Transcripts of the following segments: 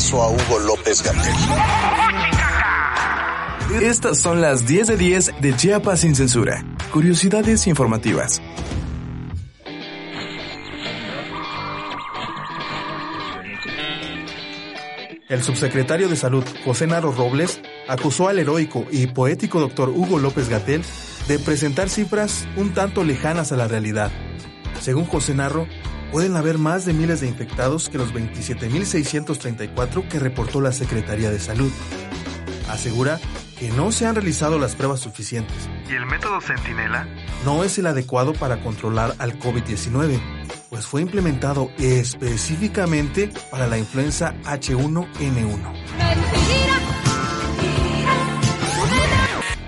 Caso a Hugo López Gatel. Estas son las 10 de 10 de Chiapas sin censura. Curiosidades informativas. El subsecretario de Salud, José Naro Robles, acusó al heroico y poético doctor Hugo López Gatel de presentar cifras un tanto lejanas a la realidad. Según José Narro, pueden haber más de miles de infectados que los 27.634 que reportó la Secretaría de Salud. Asegura que no se han realizado las pruebas suficientes. ¿Y el método Centinela? No es el adecuado para controlar al COVID-19, pues fue implementado específicamente para la influenza H1N1.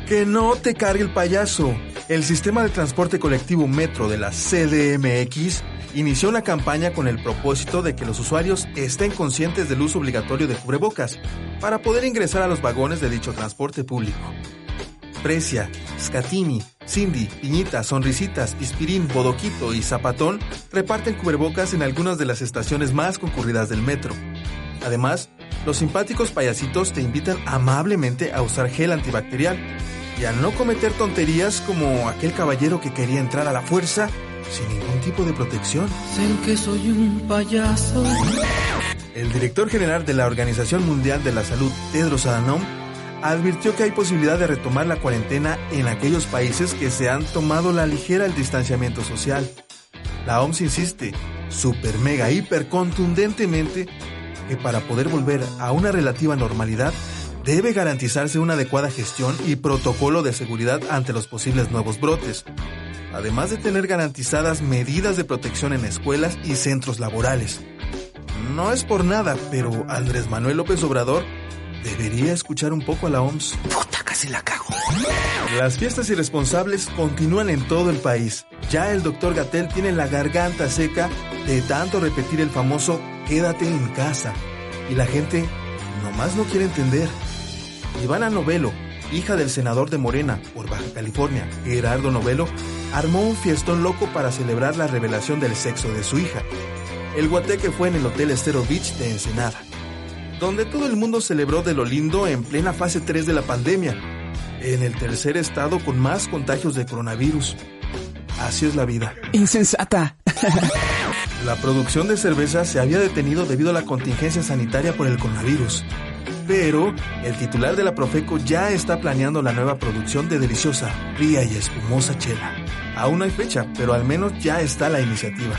Que no te cargue el payaso. El sistema de transporte colectivo Metro de la CDMX inició una campaña con el propósito de que los usuarios estén conscientes del uso obligatorio de cubrebocas para poder ingresar a los vagones de dicho transporte público. Precia, Scatini, Cindy, Piñita, Sonrisitas, Ispirín, Bodoquito y Zapatón reparten cubrebocas en algunas de las estaciones más concurridas del metro. Además, los simpáticos payasitos te invitan amablemente a usar gel antibacterial y a no cometer tonterías como aquel caballero que quería entrar a la fuerza sin ningún tipo de protección. Sé que soy un payaso. El director general de la Organización Mundial de la Salud, Tedros Adhanom, advirtió que hay posibilidad de retomar la cuarentena en aquellos países que se han tomado la ligera el distanciamiento social. La OMS insiste, super mega hiper contundentemente, que para poder volver a una relativa normalidad debe garantizarse una adecuada gestión y protocolo de seguridad ante los posibles nuevos brotes, además de tener garantizadas medidas de protección en escuelas y centros laborales. No es por nada, pero Andrés Manuel López Obrador debería escuchar un poco a la OMS. Puta, casi la cago. Las fiestas irresponsables continúan en todo el país. Ya el doctor Gatel tiene la garganta seca de tanto repetir el famoso quédate en casa. Y la gente nomás no quiere entender. Ivana Novelo, hija del senador de Morena por Baja California, Gerardo Novelo, armó un fiestón loco para celebrar la revelación del sexo de su hija. El guateque fue en el Hotel Estero Beach de Ensenada, donde todo el mundo celebró de lo lindo en plena fase 3 de la pandemia, en el tercer estado con más contagios de coronavirus. Así es la vida. Insensata. La producción de cerveza se había detenido debido a la contingencia sanitaria por el coronavirus. Pero el titular de la Profeco ya está planeando la nueva producción de deliciosa, fría y espumosa chela. Aún no hay fecha, pero al menos ya está la iniciativa.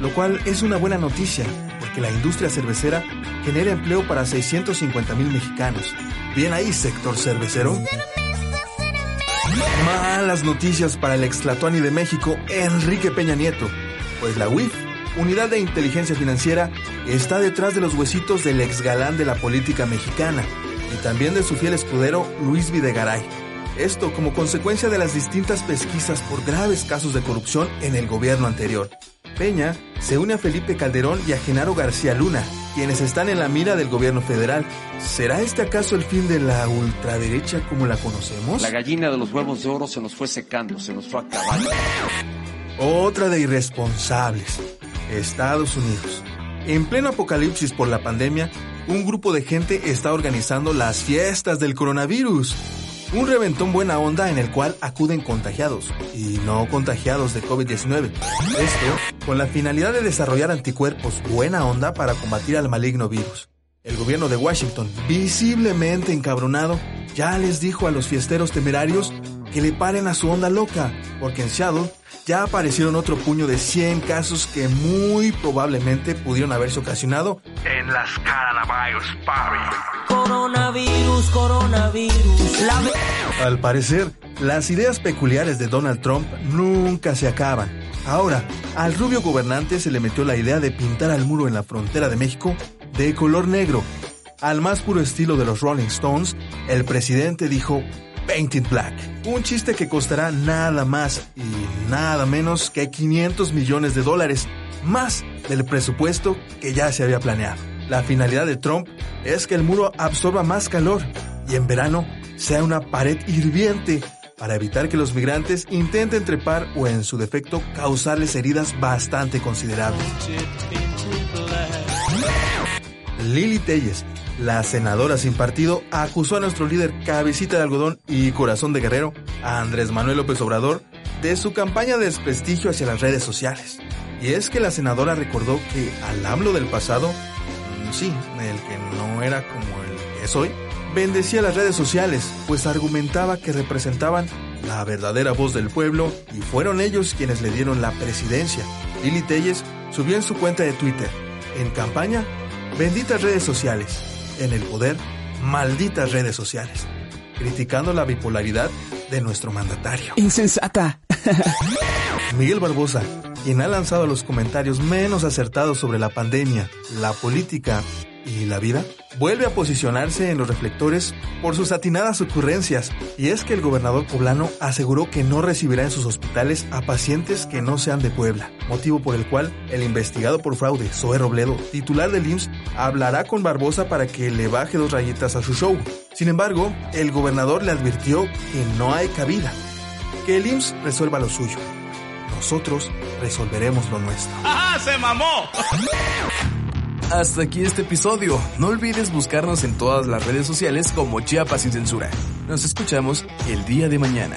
Lo cual es una buena noticia, porque la industria cervecera genera empleo para 650 mil mexicanos. Bien ahí, sector cervecero. Malas noticias para el extlatuani de México, Enrique Peña Nieto, pues la UIF, Unidad de Inteligencia Financiera, está detrás de los huesitos del ex galán de la política mexicana y también de su fiel escudero Luis Videgaray. Esto como consecuencia de las distintas pesquisas por graves casos de corrupción en el gobierno anterior. Peña se une a Felipe Calderón y a Genaro García Luna, quienes están en la mira del gobierno federal. ¿Será este acaso el fin de la ultraderecha como la conocemos? La gallina de los huevos de oro se nos fue secando, se nos fue acabando. Otra de irresponsables. Estados Unidos. En pleno apocalipsis por la pandemia, un grupo de gente está organizando las fiestas del coronavirus. Un reventón buena onda en el cual acuden contagiados y no contagiados de COVID-19. Esto con la finalidad de desarrollar anticuerpos buena onda para combatir al maligno virus. El gobierno de Washington, visiblemente encabronado, ya les dijo a los fiesteros temerarios que le paren a su onda loca, porque en Seattle ya aparecieron otro puño de 100 casos que muy probablemente pudieron haberse ocasionado En las coronavirus party. Coronavirus, coronavirus. La Al parecer, Las ideas peculiares de Donald Trump nunca se acaban. Ahora, al rubio gobernante se le metió la idea de pintar al muro en la frontera de México de color negro. Al más puro estilo de los Rolling Stones, el presidente dijo Painted Black. Un chiste que costará nada más y nada menos que 500 millones de dólares, más del presupuesto que ya se había planeado. La finalidad de Trump es que el muro absorba más calor y en verano sea una pared hirviente para evitar que los migrantes intenten trepar o en su defecto causarles heridas bastante considerables. Lili Telles, la senadora sin partido, acusó a nuestro líder cabecita de algodón y corazón de guerrero, Andrés Manuel López Obrador, de su campaña de desprestigio hacia las redes sociales. Y es que la senadora recordó que al hablo del pasado, mm, sí, el que no era como el que es hoy, bendecía las redes sociales, pues argumentaba que representaban la verdadera voz del pueblo y fueron ellos quienes le dieron la presidencia. Lili Telles subió en su cuenta de Twitter, en campaña, benditas redes sociales, en el poder, malditas redes sociales, criticando la bipolaridad de nuestro mandatario. Insensata. Miguel Barbosa, quien ha lanzado los comentarios menos acertados sobre la pandemia, la política y la vida, vuelve a posicionarse en los reflectores por sus atinadas ocurrencias, y es que el gobernador poblano aseguró que no recibirá en sus hospitales a pacientes que no sean de Puebla, motivo por el cual el investigado por fraude, Zoe Robledo, titular del IMSS, hablará con Barbosa para que le baje dos rayitas a su show. Sin embargo, el gobernador le advirtió que no hay cabida, que el IMSS resuelva lo suyo. Nosotros resolveremos lo nuestro. ¡Ajá! ¡Se mamó! Hasta aquí este episodio. No olvides buscarnos en todas las redes sociales como Chiapas sin censura. Nos escuchamos el día de mañana.